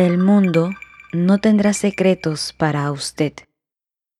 El mundo no tendrá secretos para usted.